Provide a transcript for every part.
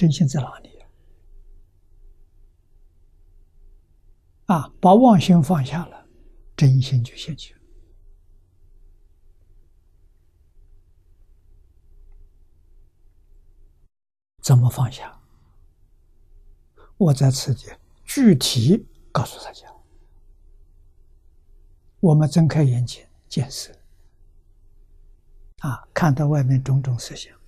真心在哪里啊？把妄心放下了，真心就现起了。怎么放下？我在此地具体告诉大家。我们睁开眼睛见色，啊，看到外面种种色相，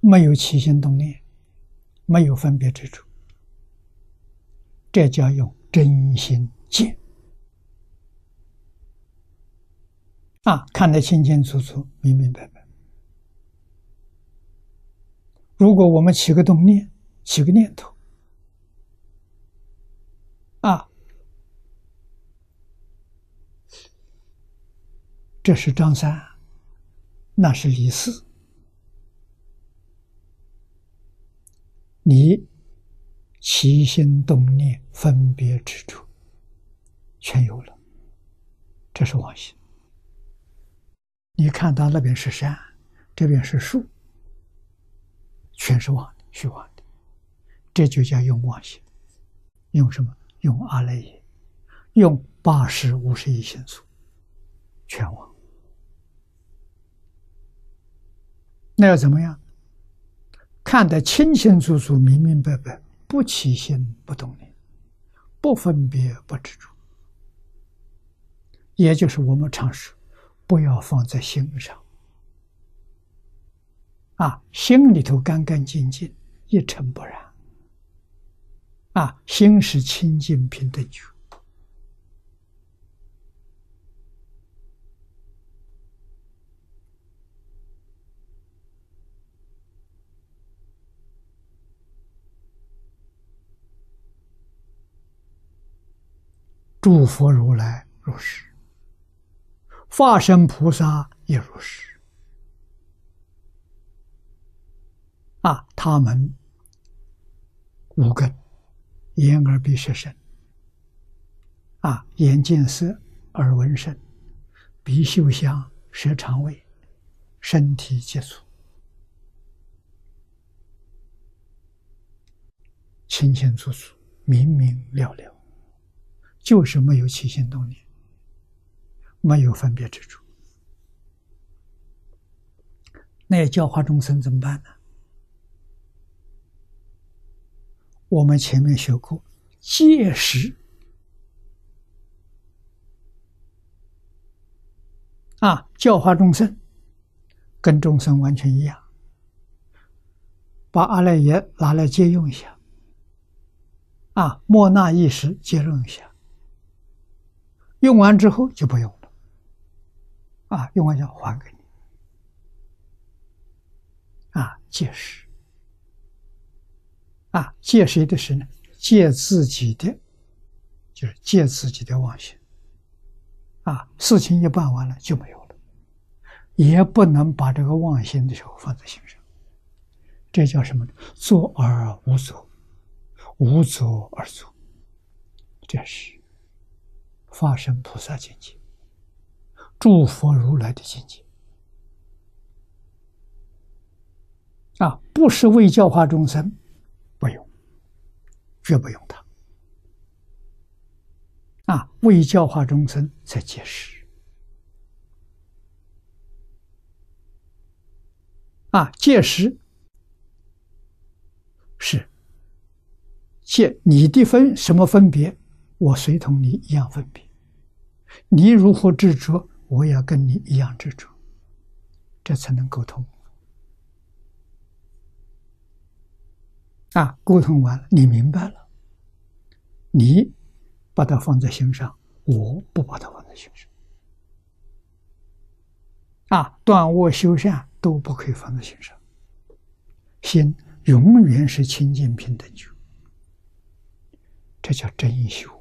没有起心动念，没有分别之处，这叫用真心见。啊，看得清清楚楚、明明白白。如果我们起个动念，起个念头，啊，这是张三，那是李四，你起心动念、分别之处，全有了，这是妄心。你看到那边是山，这边是树，全是妄的、虚妄的，这就叫用妄心。用什么？用阿赖耶，用八十五十一心素，全忘。那要怎么样？看得清清楚楚、明明白白，不起心不动念，不分别不执着，也就是我们常说。不要放在心上，啊，心里头干干净净，一尘不染，啊，心是清净平等觉，诸佛如来如是。化身菩萨也如是啊，他们五根：眼、耳、鼻、舌、身。啊，眼见色，耳闻声，鼻嗅香，舌尝味，身体接触，清清楚楚，明明了了，就是没有起心动念。没有分别之处，那教化众生怎么办呢？我们前面学过戒时啊，教化众生跟众生完全一样，把阿赖耶拿来借用一下，啊，莫那一时借用一下，用完之后就不用了。啊，用完要还给你。啊，借时。啊，借谁的识呢？借自己的，就是借自己的妄心。啊，事情一办完了就没有了，也不能把这个妄心的时候放在心上。这叫什么呢？作而无作，无作而作，这是发生菩萨境界。诸佛如来的境界啊，不是为教化众生，不用，绝不用它。啊，为教化众生才解释。啊，戒识是戒你的分什么分别，我随同你一样分别，你如何执着？我要跟你一样执着，这才能沟通。啊，沟通完了，你明白了，你把它放在心上，我不把它放在心上。啊，断恶修善都不可以放在心上，心永远是清净平等觉，这叫真修。